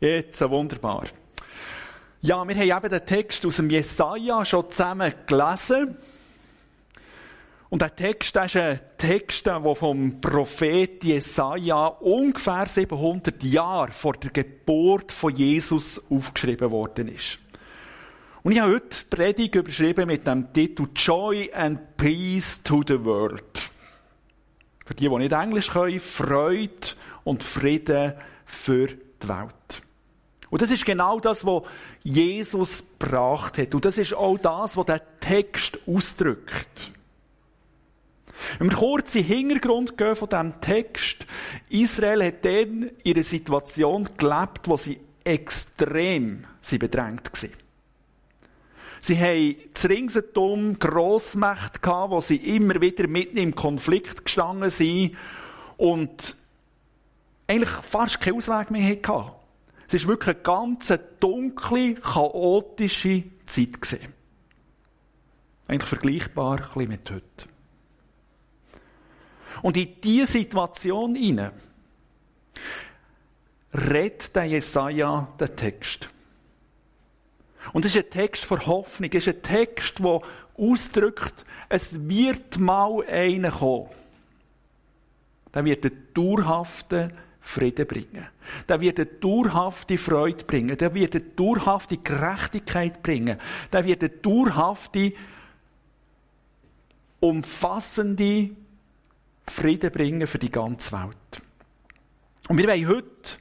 Jetzt, wunderbar. Ja, wir haben eben den Text aus dem Jesaja schon zusammen gelesen. Und der Text ist ein Text, der vom Prophet Jesaja ungefähr 700 Jahre vor der Geburt von Jesus aufgeschrieben worden ist. Und ich habe heute die Predigt überschrieben mit dem Titel Joy and Peace to the World. Für die, die nicht Englisch können, Freude und Frieden für die Welt. Und das ist genau das, was Jesus gebracht hat. Und das ist auch das, was der Text ausdrückt. Wenn wir kurz in Hintergrund von diesem Text. Israel hat dann einer Situation gelebt, wo sie extrem sie bedrängt waren. Sie haben das Ringsherum Grossmächte gehabt, wo sie immer wieder mitten im Konflikt gestanden sind und eigentlich fast keinen Ausweg mehr hatten. Es war wirklich eine ganz dunkle, chaotische Zeit. Gewesen. Eigentlich vergleichbar mit heute. Und in diese Situation hinein redet der Jesaja den Text. Und es ist ein Text von Hoffnung. Es ist ein Text, der ausdrückt, es wird mal einer kommen. Der wird einen dauerhaften Frieden bringen. Der wird eine dauerhafte Freude bringen. Der wird eine dauerhafte Gerechtigkeit bringen. Der wird eine dauerhafte, umfassende Frieden bringen für die ganze Welt. Und wir wollen heute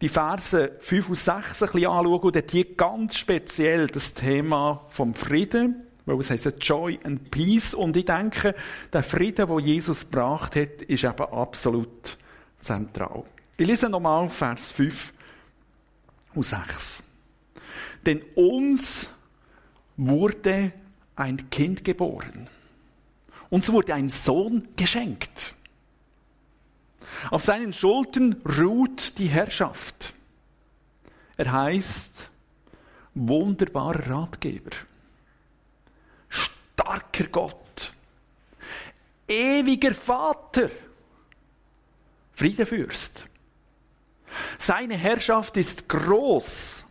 die Verse 5 und 6 ein bisschen anschauen und hier ganz speziell das Thema vom Frieden, weil es heißt Joy and Peace und ich denke, der Frieden, den Jesus gebracht hat, ist eben absolut zentral. Ich lese nochmal Vers 5 und 6. Denn uns wurde ein Kind geboren. Uns wurde ein Sohn geschenkt. Auf seinen Schultern ruht die Herrschaft. Er heißt wunderbarer Ratgeber, starker Gott, ewiger Vater, Friedefürst. Seine Herrschaft ist groß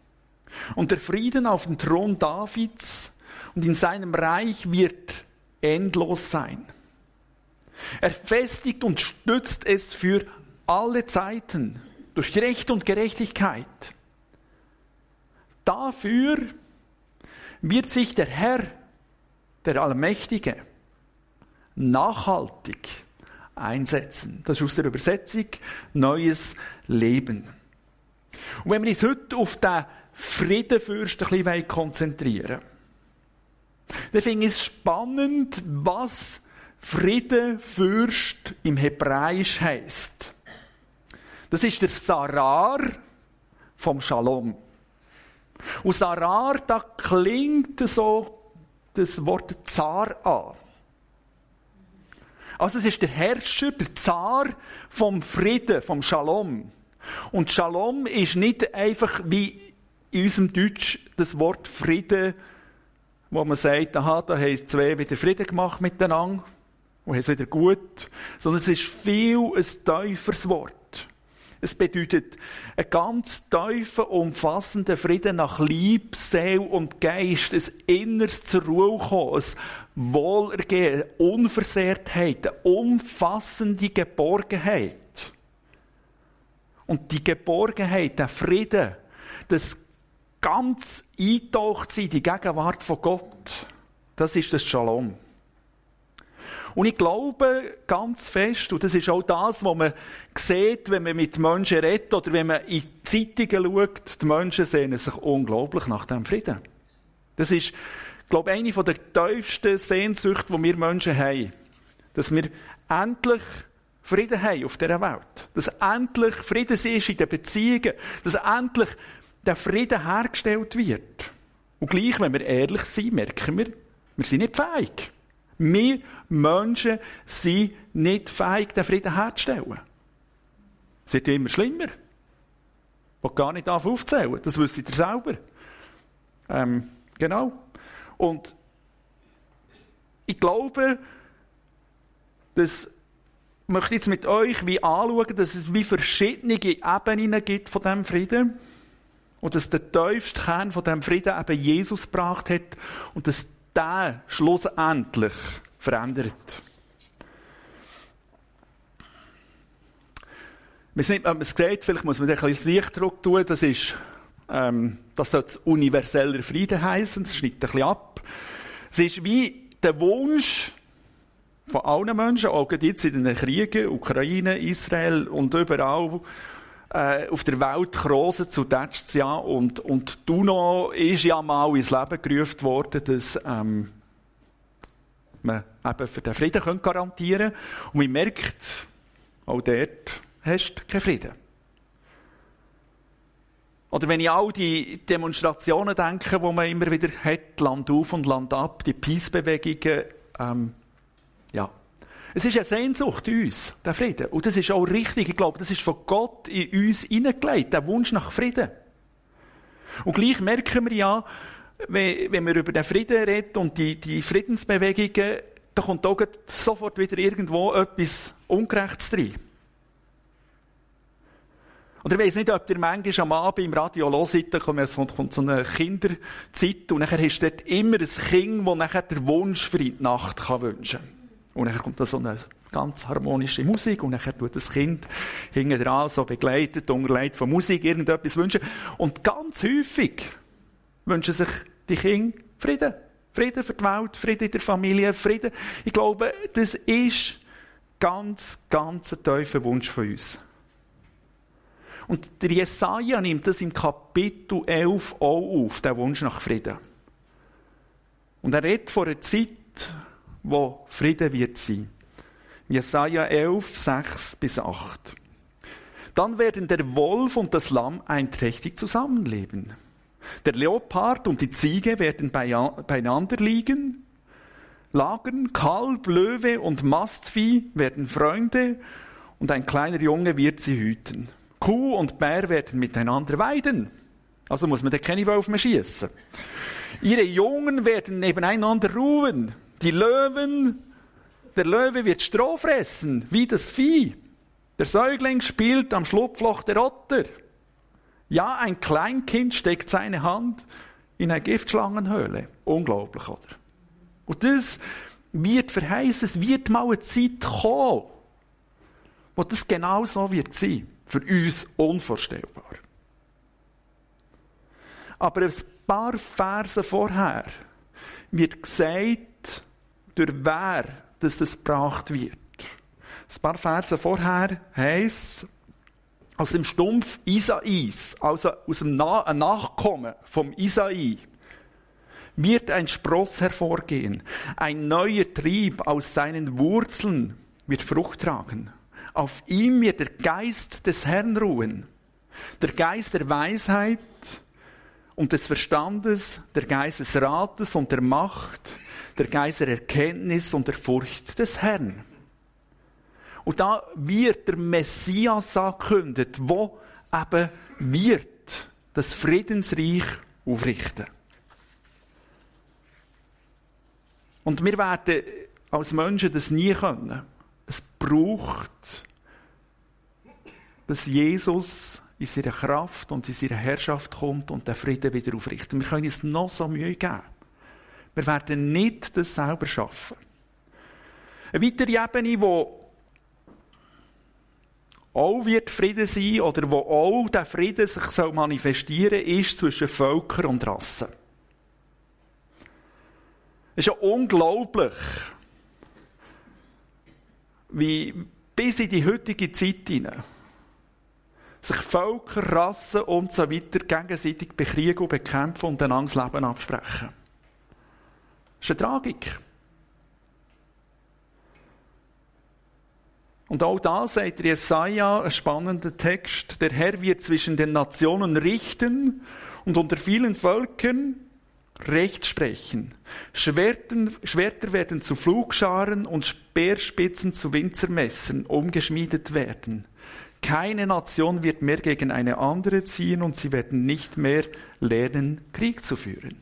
und der Frieden auf dem Thron Davids und in seinem Reich wird endlos sein. Er festigt und stützt es für alle Zeiten durch Recht und Gerechtigkeit. Dafür wird sich der Herr, der Allmächtige, nachhaltig einsetzen. Das ist aus der Übersetzung Neues Leben. Und wenn wir uns heute auf den Friedenfürst ein bisschen konzentrieren dann finde ich es spannend, was Friedenfürst im Hebräisch heißt. Das ist der Sarar vom Shalom. Und Sarar, da klingt so das Wort Zar an. Also es ist der Herrscher, der Zar vom Frieden, vom Shalom. Und Shalom ist nicht einfach wie in unserem Deutsch das Wort Frieden, wo man sagt, aha, da haben zwei wieder Frieden gemacht miteinander und haben es wieder gut, sondern es ist viel ein tieferes Wort. Es bedeutet einen ganz tiefen, umfassenden Frieden nach Lieb, Seele und Geist, ein inneres zur Ruhe kommen, ein Wohlergehen, eine Unversehrtheit, eine umfassende Geborgenheit. Und die Geborgenheit, der Frieden, das ganz eintaucht sein, die Gegenwart von Gott, das ist das Shalom. Und ich glaube ganz fest, und das ist auch das, was man sieht, wenn man mit Menschen redet oder wenn man in Zeitungen schaut, die Menschen sehnen sich unglaublich nach dem Frieden. Das ist, glaube ich, eine der tiefsten Sehnsüchte, die wir Menschen haben. Dass wir endlich Frieden haben auf dieser Welt. Dass endlich Frieden ist in den Beziehungen. Dass endlich der Frieden hergestellt wird. Und gleich, wenn wir ehrlich sind, merken wir, wir sind nicht fähig. Wir Menschen sind nicht fähig, den Frieden herzustellen. Es wird immer schlimmer. Und gar nicht aufzählen. Das wisst ihr selber. Ähm, genau. Und ich glaube, dass möchte jetzt mit euch wie anschauen, dass es wie verschiedene Ebenen gibt von diesem Frieden. Und dass der tiefste Kern von diesem Frieden eben Jesus gebracht hat und dass der schlussendlich verändert. Nicht, ob man es sieht, vielleicht muss man ein bisschen Lichtdruck tun. Das ist, ähm, das soll universeller Frieden heißen. Das schneidet ein bisschen ab. Es ist wie der Wunsch, von allen Menschen, auch jetzt in den Kriegen, Ukraine, Israel und überall äh, auf der Welt krosen zu Tätsch's ja und, und Duno ist ja mal ins Leben gerufen worden, dass ähm, man eben für den Frieden können garantieren kann. Und man merkt, auch dort hast du keinen Frieden. Oder wenn ich all die Demonstrationen denke, die man immer wieder hat, Land auf und Land ab, die Peace-Bewegungen, ähm, ja. Es ist eine Sehnsucht in uns, der Frieden. Und das ist auch richtig. Ich glaube, das ist von Gott in uns hineingelegt, der Wunsch nach Frieden. Und gleich merken wir ja, wenn wir über den Frieden reden und die, die Friedensbewegungen, da kommt auch sofort wieder irgendwo etwas Ungerechtes rein. Und ich weiss nicht, ob ihr manchmal am Abend im Radio hört, da kommt so eine Kinderzeit und nachher hast du dort immer ein Kind, das nachher den Wunsch für die Nacht wünschen kann. Und dann kommt da so eine ganz harmonische Musik und dann tut das Kind hinten dran so begleitet, unterlegt von Musik irgendetwas wünschen. Und ganz häufig wünschen sich die Kinder Frieden. Frieden für die Welt, Frieden in der Familie, Frieden. Ich glaube, das ist ganz, ganz ein tiefer Wunsch von uns. Und der Jesaja nimmt das im Kapitel 11 auch auf, der Wunsch nach Frieden. Und er redet vor einer Zeit, wo Frieden wird sein. Jesaja 11, 6 bis 8. Dann werden der Wolf und das Lamm einträchtig zusammenleben. Der Leopard und die Ziege werden beieinander liegen. Lagern, Kalb, Löwe und Mastvieh werden Freunde und ein kleiner Junge wird sie hüten. Kuh und Bär werden miteinander weiden. Also muss man da keine Wölfe mehr schiessen. Ihre Jungen werden nebeneinander ruhen. Die Löwen, der Löwe wird Stroh fressen, wie das Vieh. Der Säugling spielt am Schlupfloch der Otter. Ja, ein Kleinkind steckt seine Hand in eine Giftschlangenhöhle. Unglaublich, oder? Und das wird verheißen, es wird mal eine Zeit kommen, wo das genau so wird sein. Für uns unvorstellbar. Aber ein paar Verse vorher wird gesagt, durch wer dass das gebracht wird. Ein paar Verse vorher heisst aus dem Stumpf Isais, also aus dem Na Nachkommen vom Isai, wird ein Spross hervorgehen. Ein neuer Trieb aus seinen Wurzeln wird Frucht tragen. Auf ihm wird der Geist des Herrn ruhen. Der Geist der Weisheit und des Verstandes, der Geist des Rates und der Macht, der Geist Erkenntnis und der Furcht des Herrn. Und da wird der Messias angekündigt, wo eben wird das Friedensreich aufrichten. Und wir werden als Menschen das nie können. Es braucht, dass Jesus in seiner Kraft und in seiner Herrschaft kommt und den Frieden wieder aufrichtet. Wir können uns noch so Mühe geben. Wir werden nicht das selber schaffen. Eine weitere Ebene, wo auch wird Frieden sein oder wo auch der Frieden sich manifestieren soll, ist zwischen Völkern und Rassen. Es ist ja unglaublich, wie bis in die heutige Zeit hinein sich Völker, Rassen und so weiter gegenseitig bekriegen und bekämpfen und einander das Leben absprechen. Das ist eine Tragik. Und auch da sagt Jesaja, ein spannender Text, der Herr wird zwischen den Nationen richten und unter vielen Völkern Recht sprechen. Schwerten, Schwerter werden zu Flugscharen und Speerspitzen zu Winzermessern umgeschmiedet werden. Keine Nation wird mehr gegen eine andere ziehen und sie werden nicht mehr lernen, Krieg zu führen.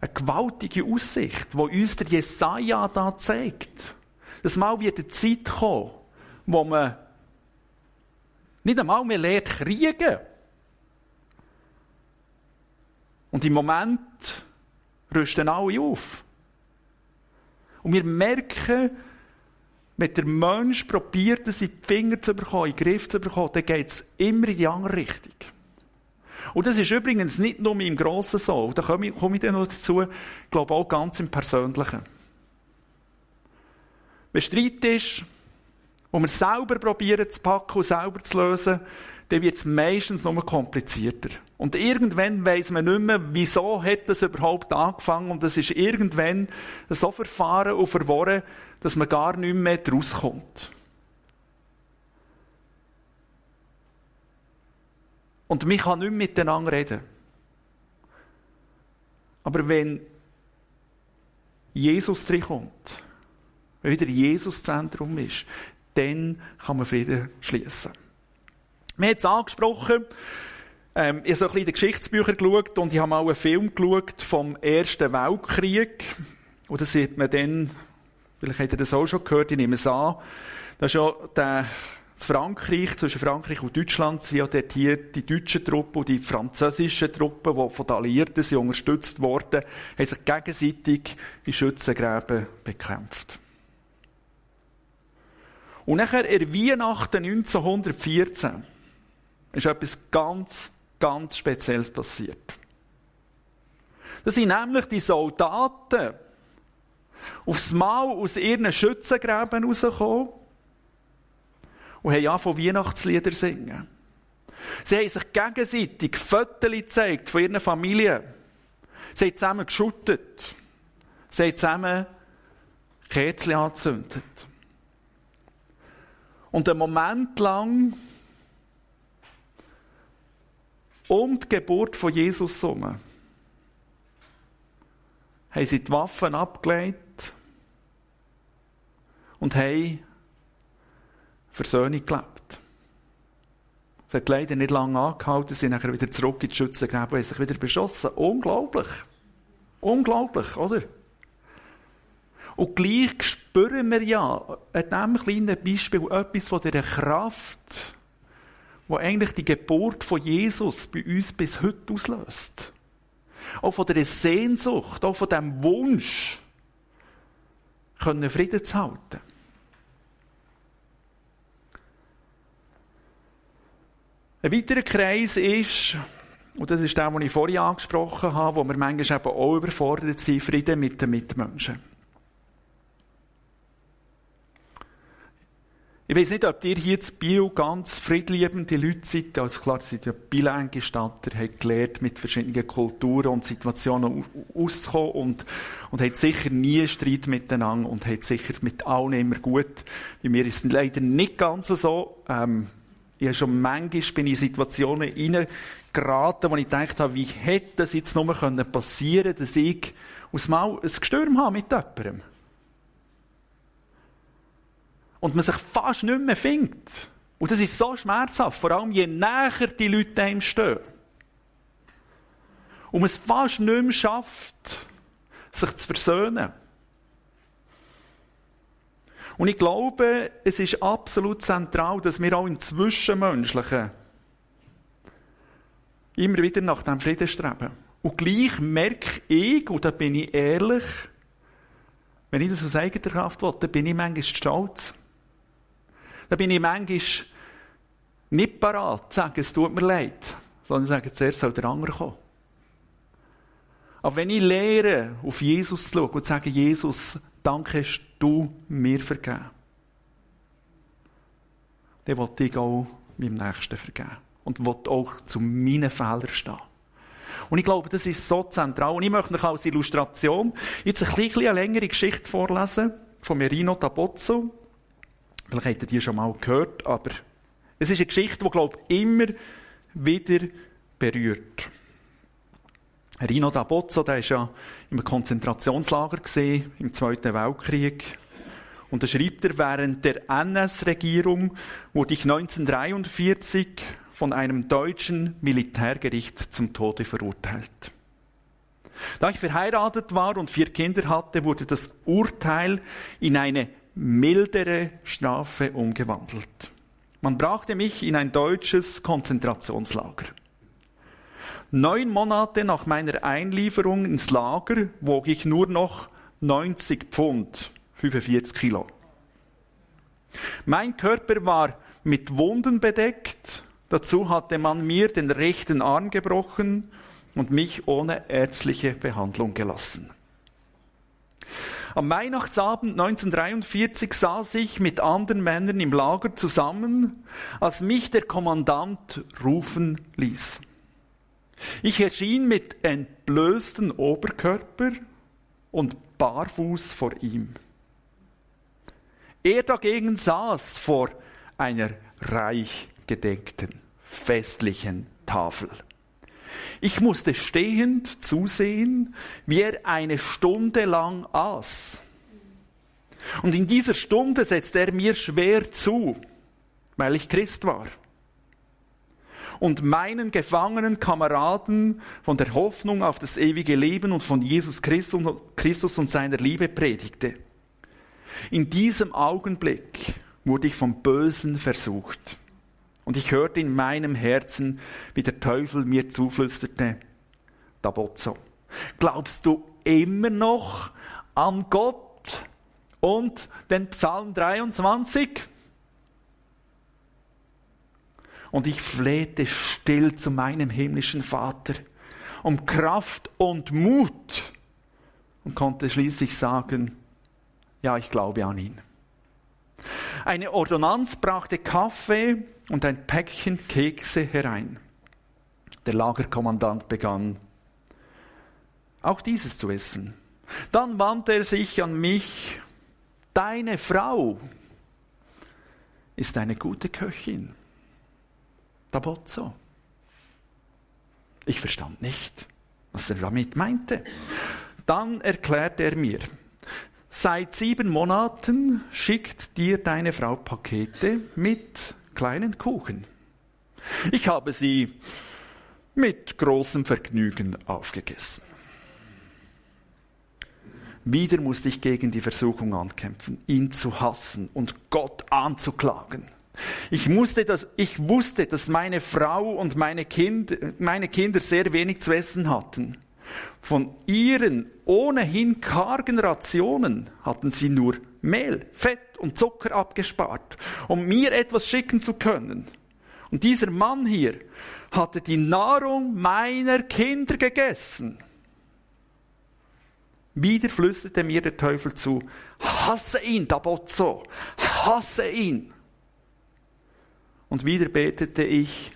Eine gewaltige Aussicht, wo uns der Jesaja da zeigt. dass mal wird eine Zeit kommen, wo man nicht einmal mehr lernt kriegen. Und im Moment rüsten alle auf. Und wir merken, wenn der Mensch probiert, die Finger zu bekommen, in den Griff zu bekommen, dann geht es immer in die andere Richtung. Und das ist übrigens nicht nur im Grossen so. Da komme ich, komme ich dann noch dazu, ich glaube auch ganz im Persönlichen. Wenn Streit ist, wo wir selber probieren zu packen und selber zu lösen, dann wird es meistens noch komplizierter. Und irgendwann weiss man nicht mehr, wieso hat das überhaupt angefangen und es ist irgendwann so verfahren und verworren, dass man gar nicht mehr daraus kommt. Und man kann nicht miteinander reden. Aber wenn Jesus drinkommt, wenn wieder Jesus Zentrum ist, dann kann man Frieden schließen. Wir haben es angesprochen, ähm, ich habe so ein bisschen in die Geschichtsbücher geschaut und ich habe mal einen Film geschaut vom Ersten Weltkrieg. Und da sieht man dann, vielleicht habt ihr das auch schon gehört, ich nehme es an, da ist ja der Frankreich, zwischen Frankreich und Deutschland sind ja dort hier die deutschen Truppen und die französischen Truppen, die von den Alliierten sind unterstützt wurden, haben sich gegenseitig in Schützengräben bekämpft. Und nachher, in Weihnachten 1914, ist etwas ganz, ganz Spezielles passiert. Da sind nämlich die Soldaten aufs Mal aus ihren Schützengräben rausgekommen und haben von Weihnachtslieder singen. Sie haben sich gegenseitig Fotos gezeigt von ihren Familien. Sie haben zusammen geschuttet. Sie haben zusammen Kerzen angezündet. Und einen Moment lang um die Geburt von Jesus herum haben sie die Waffen abgelegt und haben Versöhnung gelebt. Es hat leider nicht lange angehalten, sind nachher wieder zurück in die Schützengräben und haben sich wieder beschossen. Unglaublich. Unglaublich, oder? Und gleich spüren wir ja an diesem kleinen Beispiel etwas von dieser Kraft, wo eigentlich die Geburt von Jesus bei uns bis heute auslöst. Auch von der Sehnsucht, auch von dem Wunsch, können Frieden zu halten. Ein weiterer Kreis ist, und das ist der, den ich vorhin angesprochen habe, wo wir manchmal eben auch überfordert sind, Frieden mit den Mitmenschen. Ich weiß nicht, ob ihr hier zu Bio ganz friedliebende Leute seid. Also klar, seid ja Bilingue-Gestatter, habt gelernt, mit verschiedenen Kulturen und Situationen auszukommen und, und habt sicher nie Streit miteinander und habt sicher mit allen immer gut. Bei mir ist es leider nicht ganz so. Ähm, ich habe schon manchmal bin in Situationen hineingeraten, wo ich gedacht habe, wie hätte das jetzt nur passieren können, dass ich aus Mal ein Gestürm habe mit jemandem und man sich fast nicht mehr findet. Und das ist so schmerzhaft, vor allem je näher die Leute einem stehen. Und man es fast nicht mehr schafft, sich zu versöhnen. Und ich glaube, es ist absolut zentral, dass wir auch im Zwischenmenschlichen immer wieder nach dem Frieden streben. Und gleich merke ich, und da bin ich ehrlich, wenn ich das aus eigener Kraft will, dann bin ich manchmal stolz. Da bin ich manchmal nicht parat zu sagen, es tut mir leid, sondern sage, zuerst soll der andere kommen. Aber wenn ich lehre, auf Jesus zu schauen und zu sagen, Jesus, danke, hast du mir vergeben, dann will ich auch meinem Nächsten vergeben. Und will auch zu meinen Fehlern stehen. Und ich glaube, das ist so zentral. Und ich möchte euch als Illustration jetzt ein bisschen eine längere Geschichte vorlesen von Merino Tabozzo. Vielleicht habt ihr die schon mal gehört, aber es ist eine Geschichte, die, glaube ich, immer wieder berührt. Rino D'Abozzo, der war ja im Konzentrationslager gesehen, im Zweiten Weltkrieg. Und da schreibt er, während der NS-Regierung wurde ich 1943 von einem deutschen Militärgericht zum Tode verurteilt. Da ich verheiratet war und vier Kinder hatte, wurde das Urteil in eine mildere Strafe umgewandelt. Man brachte mich in ein deutsches Konzentrationslager. Neun Monate nach meiner Einlieferung ins Lager wog ich nur noch 90 Pfund, 45 Kilo. Mein Körper war mit Wunden bedeckt. Dazu hatte man mir den rechten Arm gebrochen und mich ohne ärztliche Behandlung gelassen. Am Weihnachtsabend 1943 saß ich mit anderen Männern im Lager zusammen, als mich der Kommandant rufen ließ. Ich erschien mit entblößtem Oberkörper und barfuß vor ihm. Er dagegen saß vor einer reich gedeckten, festlichen Tafel. Ich musste stehend zusehen, wie er eine Stunde lang aß. Und in dieser Stunde setzte er mir schwer zu, weil ich Christ war. Und meinen gefangenen Kameraden von der Hoffnung auf das ewige Leben und von Jesus Christus und seiner Liebe predigte. In diesem Augenblick wurde ich vom Bösen versucht. Und ich hörte in meinem Herzen, wie der Teufel mir zuflüsterte, Dabozzo, glaubst du immer noch an Gott und den Psalm 23? Und ich flehte still zu meinem himmlischen Vater um Kraft und Mut und konnte schließlich sagen, ja, ich glaube an ihn. Eine Ordonnanz brachte Kaffee und ein Päckchen Kekse herein. Der Lagerkommandant begann, auch dieses zu essen. Dann wandte er sich an mich, deine Frau ist eine gute Köchin. Tabozzo. Ich verstand nicht, was er damit meinte. Dann erklärte er mir, Seit sieben Monaten schickt dir deine Frau Pakete mit kleinen Kuchen. Ich habe sie mit großem Vergnügen aufgegessen. Wieder musste ich gegen die Versuchung ankämpfen, ihn zu hassen und Gott anzuklagen. Ich, musste das, ich wusste, dass meine Frau und meine, kind, meine Kinder sehr wenig zu essen hatten. Von ihren ohnehin kargen Rationen hatten sie nur Mehl, Fett und Zucker abgespart, um mir etwas schicken zu können. Und dieser Mann hier hatte die Nahrung meiner Kinder gegessen. Wieder flüsterte mir der Teufel zu, hasse ihn, Dabozzo, hasse ihn. Und wieder betete ich,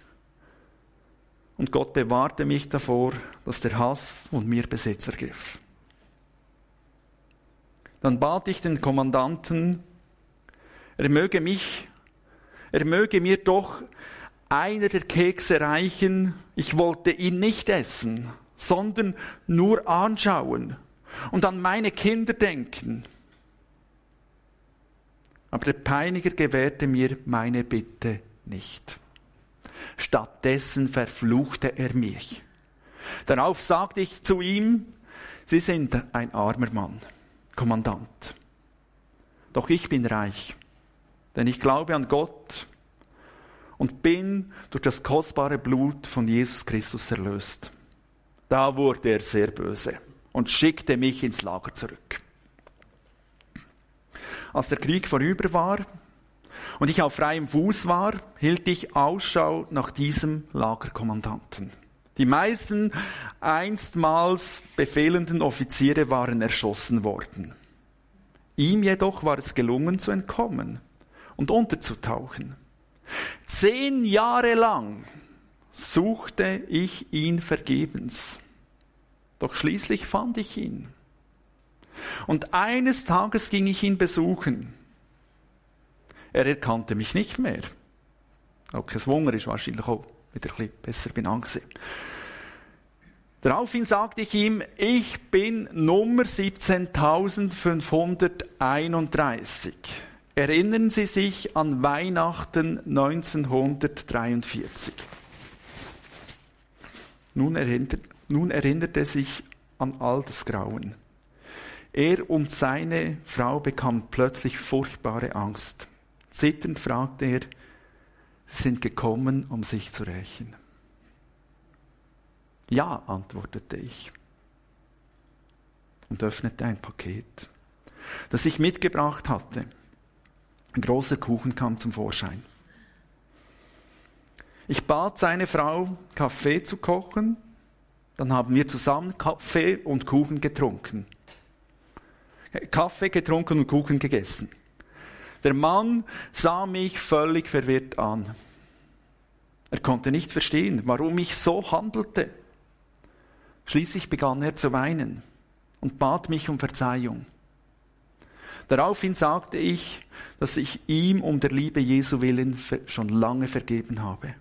und Gott bewahrte mich davor, dass der Hass und mir Besitz ergriff. Dann bat ich den Kommandanten, er möge mich, er möge mir doch einer der Kekse reichen. Ich wollte ihn nicht essen, sondern nur anschauen und an meine Kinder denken. Aber der Peiniger gewährte mir meine Bitte nicht. Stattdessen verfluchte er mich. Darauf sagte ich zu ihm, Sie sind ein armer Mann, Kommandant. Doch ich bin reich, denn ich glaube an Gott und bin durch das kostbare Blut von Jesus Christus erlöst. Da wurde er sehr böse und schickte mich ins Lager zurück. Als der Krieg vorüber war, und ich auf freiem Fuß war, hielt ich Ausschau nach diesem Lagerkommandanten. Die meisten einstmals befehlenden Offiziere waren erschossen worden. Ihm jedoch war es gelungen zu entkommen und unterzutauchen. Zehn Jahre lang suchte ich ihn vergebens. Doch schließlich fand ich ihn. Und eines Tages ging ich ihn besuchen. Er erkannte mich nicht mehr. Kein Wunder ist wahrscheinlich auch wieder ein bisschen besser benannt. Daraufhin sagte ich ihm, ich bin Nummer 17531. Erinnern Sie sich an Weihnachten 1943. Nun erinnert, nun erinnert er sich an all das Grauen. Er und seine Frau bekamen plötzlich furchtbare Angst. Zitternd fragte er, sind gekommen, um sich zu rächen. Ja, antwortete ich und öffnete ein Paket, das ich mitgebracht hatte. Ein großer Kuchen kam zum Vorschein. Ich bat seine Frau, Kaffee zu kochen. Dann haben wir zusammen Kaffee und Kuchen getrunken. Kaffee getrunken und Kuchen gegessen. Der Mann sah mich völlig verwirrt an. Er konnte nicht verstehen, warum ich so handelte. Schließlich begann er zu weinen und bat mich um Verzeihung. Daraufhin sagte ich, dass ich ihm um der Liebe Jesu willen schon lange vergeben habe.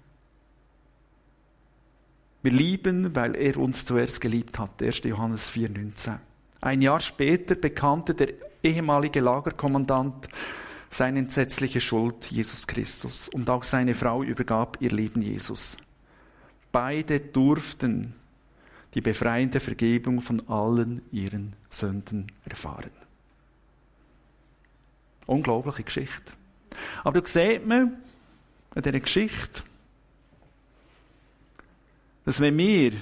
Wir lieben, weil er uns zuerst geliebt hat. 1. Johannes 4,19. Ein Jahr später bekannte der ehemalige Lagerkommandant seine entsetzliche Schuld Jesus Christus und auch seine Frau übergab ihr Leben Jesus. Beide durften die befreiende Vergebung von allen ihren Sünden erfahren. Unglaubliche Geschichte. Aber du siehst man in dieser Geschichte, dass wenn wir,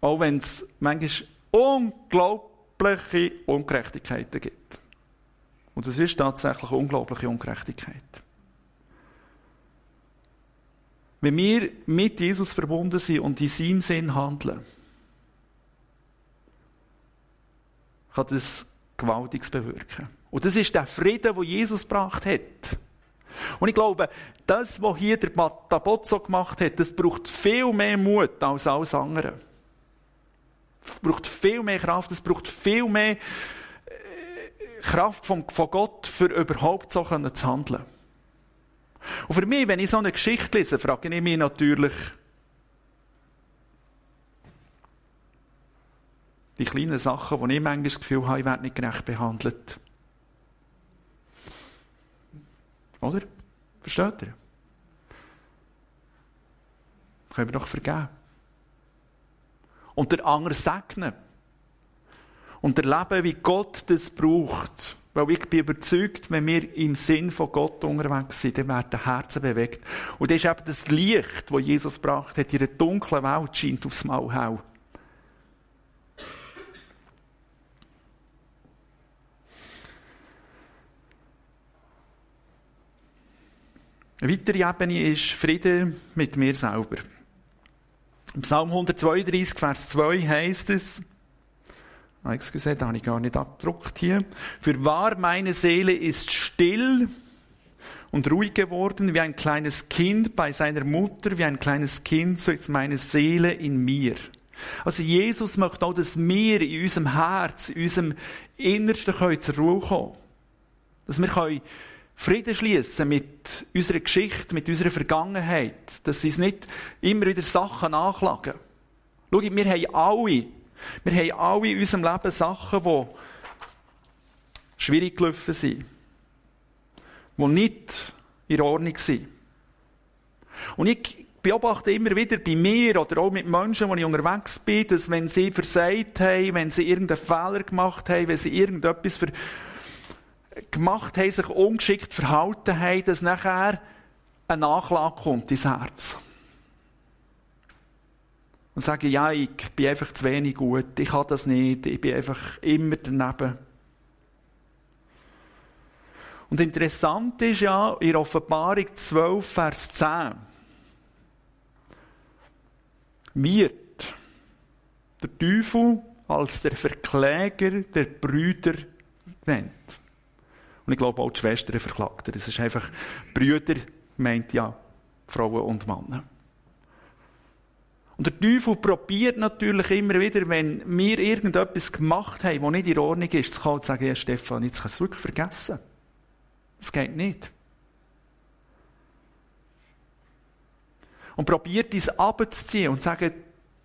auch wenn es manchmal unglaubliche Ungerechtigkeiten gibt, und es ist tatsächlich unglaubliche Ungerechtigkeit, wenn wir mit Jesus verbunden sind und in seinem Sinn handeln, kann das Gewaltiges bewirken. Und das ist der Frieden, den Jesus gebracht hat. Und ich glaube, das, was hier der Tabozzo gemacht hat, das braucht viel mehr Mut als alles andere. Es braucht viel mehr Kraft, es braucht viel mehr Kraft von, Gott, für überhaupt so zu handeln. Und für mich, wenn ich so eine Geschichte lese, frage ich mich natürlich, die kleinen Sachen, wo ich manchmal das Gefühl habe, ich werde nicht gerecht behandelt. Oder? Versteht ihr? Können wir doch vergeben. Und der andere segnen. Und erleben, wie Gott das braucht. Weil ich bin überzeugt, wenn wir im Sinn von Gott unterwegs sind, dann werden Herzen bewegt. Und das ist eben das Licht, das Jesus gebracht hat, in einer dunklen Welt scheint aufs Mal hell. Eine weitere Ebene ist Friede mit mir selber. Im Psalm 132, Vers 2 heißt es, ah, excuse, da habe ich gar nicht abgedruckt hier. Für wahr meine Seele ist still und ruhig geworden, wie ein kleines Kind bei seiner Mutter, wie ein kleines Kind, so ist meine Seele in mir. Also Jesus möchte auch, dass wir in unserem Herz, in unserem Innersten zur Ruhe kommen. Dass wir können Frieden schließen mit unserer Geschichte, mit unserer Vergangenheit, dass sie es nicht immer wieder Sachen nachlagen. Schau, wir haben alle, wir haben alle in unserem Leben Sachen, die schwierig gelaufen sind, die nicht in Ordnung sind. Und ich beobachte immer wieder bei mir oder auch mit Menschen, wo ich unterwegs bin, dass wenn sie versagt haben, wenn sie irgendeinen Fehler gemacht haben, wenn sie irgendetwas für gemacht haben, sich ungeschickt verhalten haben, dass nachher eine Nachlage kommt ins Herz. Und sagen, ja, ich bin einfach zu wenig gut, ich kann das nicht, ich bin einfach immer daneben. Und interessant ist ja, in Offenbarung 12, Vers 10, wird der Teufel als der Verkläger der Brüder genannt. Und ich glaube auch die Schwestern verklagt er. Es ist einfach, Brüder meint ja Frauen und Männer. Und der Teufel probiert natürlich immer wieder, wenn wir irgendetwas gemacht haben, was nicht in Ordnung ist, zu kommen sagen, ja Stefan, jetzt kannst du es wirklich vergessen. Das geht nicht. Und probiert uns abzuziehen und sagen,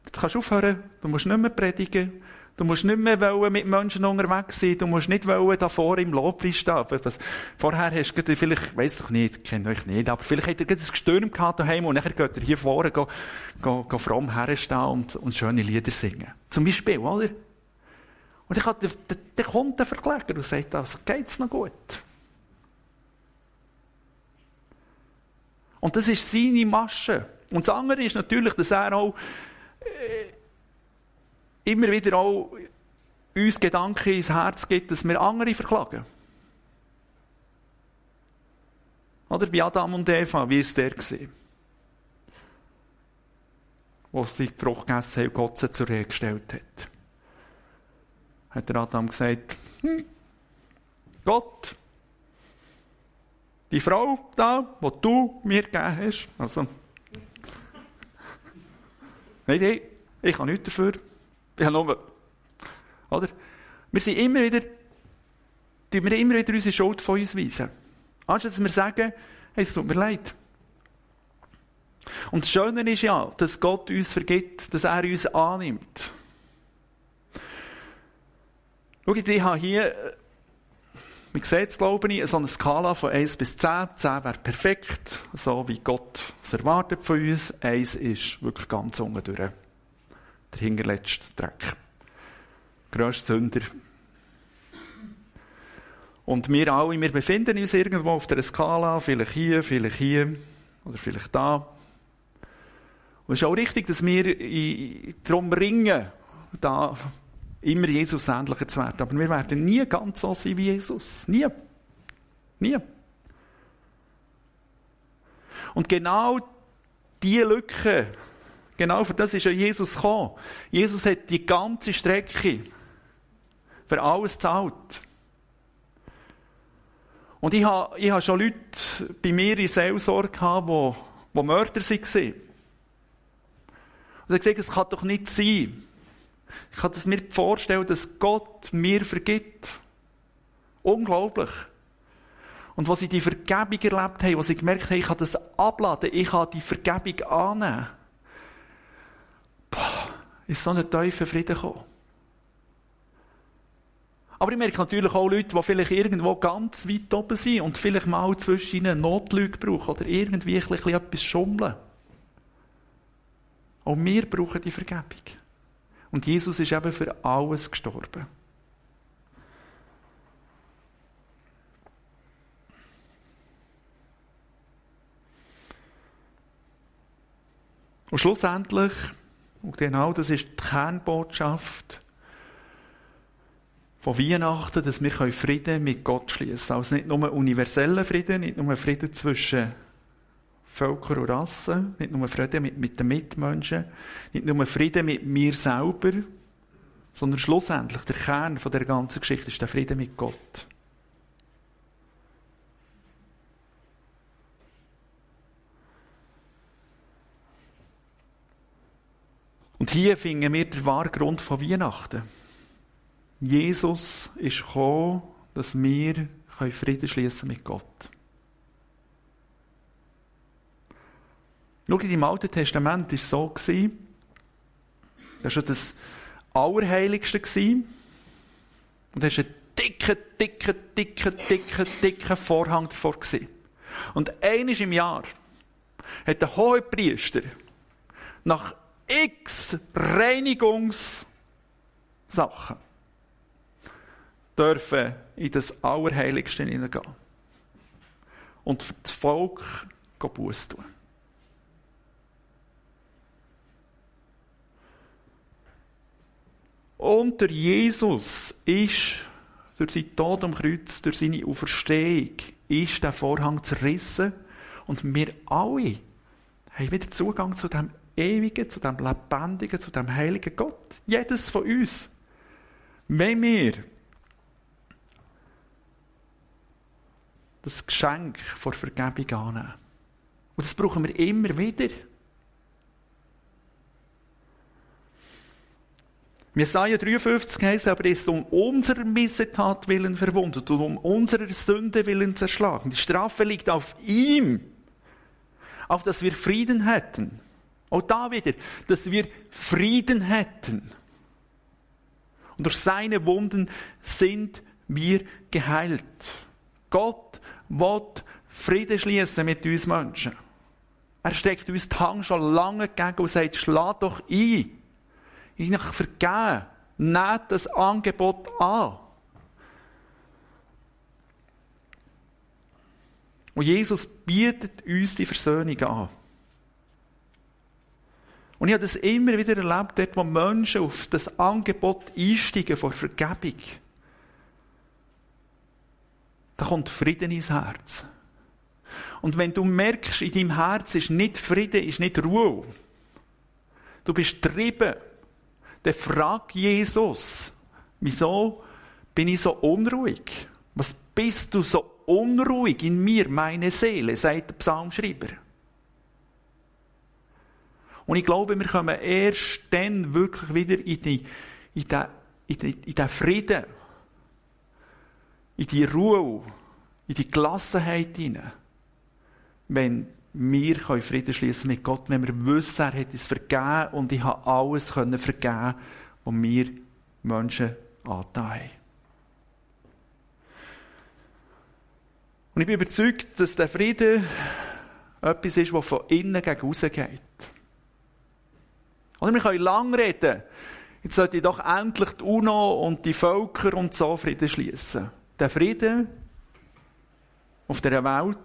jetzt kannst du aufhören, du musst nicht mehr predigen, Du musst nicht mehr mit Menschen unterwegs sein. Du musst nicht da vor im Lobpreis stehen. Was, vorher hast du vielleicht, ich weiss doch nicht, kennt euch nicht, aber vielleicht hat er ein Gestürm gehabt daheim und nachher geht er hier vorne go, go, go fromm herstehen und, und schöne Lieder singen. Zum Beispiel, oder? Und dann, dann kommt der Verkläger und sagt, also geht's noch gut? Und das ist seine Masche. Und das andere ist natürlich, dass er auch äh, immer wieder auch uns Gedanken ins Herz gibt, dass wir andere verklagen. Oder bei Adam und Eva, wie es der? Gewesen? Wo sie die Frucht gegessen haben und Gott sie zur Rehe gestellt hat. Hat der Adam gesagt, hm, Gott, die Frau da, die du mir gegeben hast, also, nein, nein, ich habe nichts dafür. Ich habe nur, oder? Wir sind immer wieder, wir immer wieder unsere Schuld von uns weisen. Anstatt dass wir sagen, hey, es tut mir leid. Und das Schöne ist ja, dass Gott uns vergibt, dass er uns annimmt. Schaut, ich habe hier, man sieht es, glaube ich, so eine Skala von 1 bis 10. 10 wäre perfekt, so wie Gott es erwartet von uns. 1 ist wirklich ganz unten durch. Der hinterletzte Dreck. Grösster Sünder, und wir alle, wir befinden uns irgendwo auf der Skala, vielleicht hier, vielleicht hier oder vielleicht da. Und es ist auch richtig, dass wir darum ringen, da immer Jesus ähnlicher zu werden. Aber wir werden nie ganz so sein wie Jesus. Nie. Nie. Und genau diese Lücke, genau für das ist ja Jesus gekommen. Jesus hat die ganze Strecke für alles gezahlt. Und ich habe, ich habe schon Leute bei mir in Seelsorge gehabt, die, die Mörder waren. Und ich habe gesagt, es kann doch nicht sein. Ich kann mir vorstellen, dass Gott mir vergibt. Unglaublich. Und was sie die Vergebung erlebt haben, was sie gemerkt haben, ich kann das abladen, ich kann die Vergebung annehmen, boah, ist so ein tiefer Frieden gekommen. Aber ich merke natürlich auch Leute, die vielleicht irgendwo ganz weit oben sind und vielleicht mal zwischen ihnen Notlüge brauchen oder irgendwie etwas schummeln. Auch wir brauchen die Vergebung. Und Jesus ist eben für alles gestorben. Und schlussendlich, und genau das ist die Kernbotschaft, von Weihnachten, dass wir Frieden mit Gott schließen können. Also nicht nur universellen Frieden, nicht nur Frieden zwischen Völkern und Rassen, nicht nur Frieden mit, mit den Mitmenschen, nicht nur Frieden mit mir selber, sondern schlussendlich der Kern von der ganzen Geschichte ist der Frieden mit Gott. Und hier finden wir den wahren Grund von Weihnachten. Jesus ist gekommen, dass wir Frieden schließen mit Gott. Schau, im Alten Testament war es so, das war das Allerheiligste. Und da war ein dicker, dicker, dicker, dicker, dicker Vorhang davor. Und eines im Jahr hat der hohe Priester nach x Reinigungssachen dürfen in das Allerheiligste hineingehen. Und für das Volk Buß tun. Und der Jesus ist durch seinen Tod am Kreuz, durch seine Auferstehung, ist der Vorhang zerrissen und wir alle haben wieder Zugang zu dem ewigen, zu dem lebendigen, zu dem heiligen Gott. Jedes von uns. Wenn wir das Geschenk vor Vergebung annehmen. Und das brauchen wir immer wieder. Jesaja 53 heißt aber, ist um unserer Missetat willen verwundet und um unserer Sünde willen zerschlagen. Die Strafe liegt auf ihm, auf dass wir Frieden hätten. Auch da wieder, dass wir Frieden hätten. Und durch seine Wunden sind wir geheilt. Gott will Frieden schließen mit uns Menschen. Er steckt uns die Hand schon lange entgegen und sagt, schlag doch ein. Ich vergeben. Nehmt das Angebot an. Und Jesus bietet uns die Versöhnung an. Und ich habe das immer wieder erlebt, dort, wo Menschen auf das Angebot einsteigen von Vergebung. Da kommt Frieden ins Herz. Und wenn du merkst, in deinem Herz ist nicht Frieden, ist nicht Ruhe, du bist getrieben, dann frag Jesus, wieso bin ich so unruhig? Was bist du so unruhig in mir, meine Seele, sagt der Psalmschreiber. Und ich glaube, wir kommen erst dann wirklich wieder in, die, in, den, in, den, Frieden, in die Ruhe, in die Gelassenheit hinein, wenn wir Frieden schließen mit Gott, wenn wir wissen, er hat es vergeben und ich habe alles können vergeben, was mir Menschen angetan haben. Und ich bin überzeugt, dass der Frieden etwas ist, was von innen gegen außen geht. Oder wir können lang reden. Jetzt sollte doch endlich die UNO und die Völker und so Frieden schließen. Der Frieden auf dieser Welt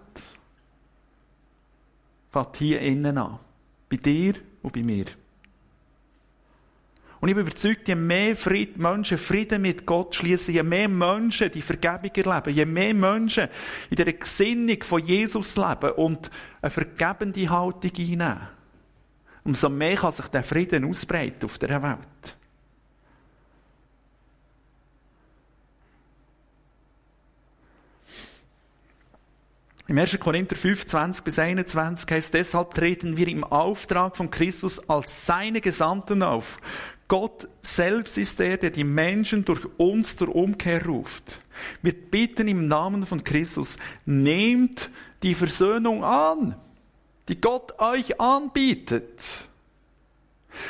fängt hier innen an. Bei dir und bei mir. Und ich bin überzeugt, je mehr Fried, Menschen Frieden mit Gott schließen, je mehr Menschen die Vergebung erleben, je mehr Menschen in der Gesinnung von Jesus leben und eine vergebende Haltung einnehmen, umso mehr kann sich der Frieden ausbreiten auf der Welt. Im 1. Korinther 5, 20 bis 21 heißt, deshalb treten wir im Auftrag von Christus als seine Gesandten auf. Gott selbst ist der, der die Menschen durch uns zur Umkehr ruft. Wir bitten im Namen von Christus, nehmt die Versöhnung an, die Gott euch anbietet.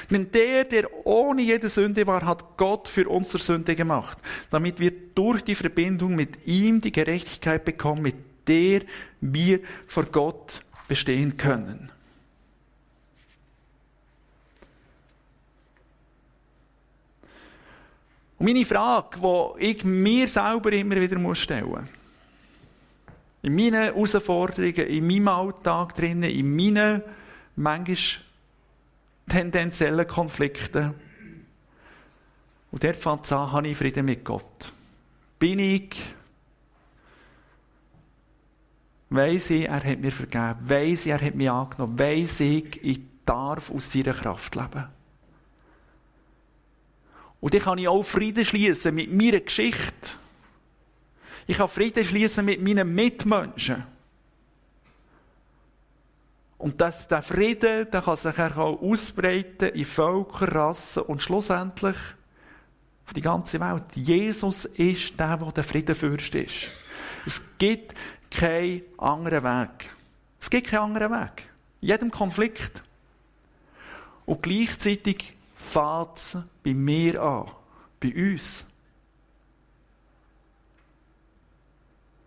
Denn der, der ohne jede Sünde war, hat Gott für unsere Sünde gemacht, damit wir durch die Verbindung mit ihm die Gerechtigkeit bekommen, mit der wir vor Gott bestehen können. Und meine Frage, die ich mir selber immer wieder stellen muss, in meinen Herausforderungen, in meinem Alltag drinnen, in meinen manchmal tendenziellen Konflikten. Und dort fängt es an, habe ich Frieden mit Gott. Bin ich, weiss ich, er hat mir vergeben, weiss ich, er hat mich angenommen, weiss ich, ich darf aus seiner Kraft leben. Und dann kann ich auch Frieden schließen mit meiner Geschichte. Ich kann Frieden schließen mit meinen Mitmenschen. Und das, der Frieden, der kann sich auch ausbreiten in Völker, Rassen und schlussendlich auf die ganze Welt. Jesus ist der, der der Friedenfürst ist. Es gibt keinen anderen Weg. Es gibt keinen anderen Weg. In jedem Konflikt. Und gleichzeitig fängt es bei mir an. Bei uns.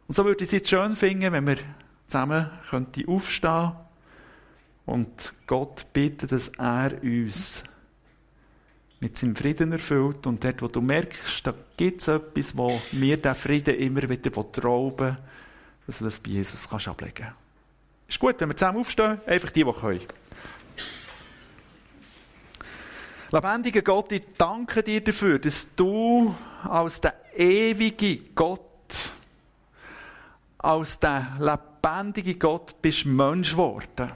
Und so würde ich es jetzt schön finden, wenn wir zusammen aufstehen könnten und Gott bittet, dass er uns mit seinem Frieden erfüllt. Und dort, wo du merkst, da gibt es etwas, wo mir der Frieden immer wieder rauben dass du das bei Jesus kannst ablegen kannst. Ist gut, wenn wir zusammen aufstehen, einfach die, die können. Lebendiger Gott, ich danke dir dafür, dass du als der ewige Gott, als der lebendige Gott bist Mensch geworden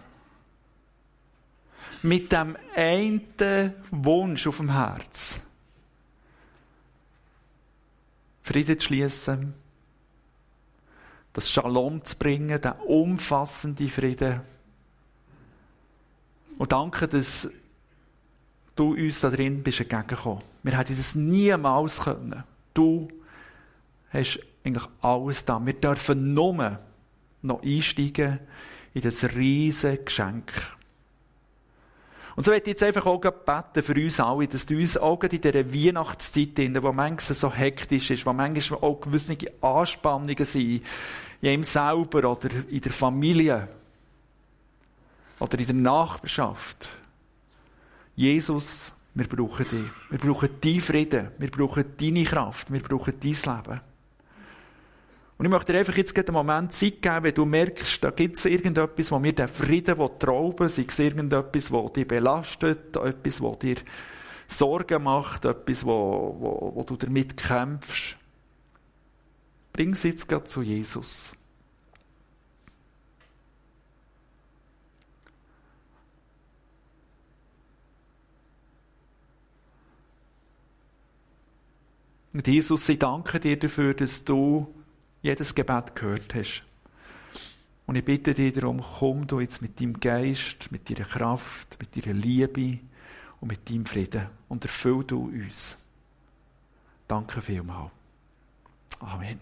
mit dem einen Wunsch auf dem Herz. Frieden zu schließen, das Shalom zu bringen, den umfassenden Frieden. Und danke, dass du uns da drin bist entgegengekommen. Wir hätten das niemals können. Du hast eigentlich alles da. Wir dürfen nur noch einsteigen in das riesige Geschenk. Und so möchte ich jetzt einfach auch beten für uns alle, dass du uns auch in dieser Weihnachtszeit, wo manchmal so hektisch ist, wo manchmal auch gewisse Anspannungen sind, in ihm selber oder in der Familie oder in der Nachbarschaft, Jesus Wir brauchen dich. Wir brauchen deinen Frieden. Wir brauchen deine Kraft. Wir brauchen dein Leben. Und ich möchte dir einfach jetzt einen Moment Zeit geben, wenn du merkst, da gibt es irgendetwas, wo mir den Frieden trauben sei es irgendetwas, das dich belastet, etwas, das dir Sorgen macht, etwas, wo, wo, wo du damit kämpfst. Bring es jetzt gerade zu Jesus. Und Jesus, ich danke dir dafür, dass du jedes Gebet gehört hast. Und ich bitte dich darum, komm du jetzt mit deinem Geist, mit deiner Kraft, mit deiner Liebe und mit deinem Frieden und erfüll du uns. Danke vielmals. Amen.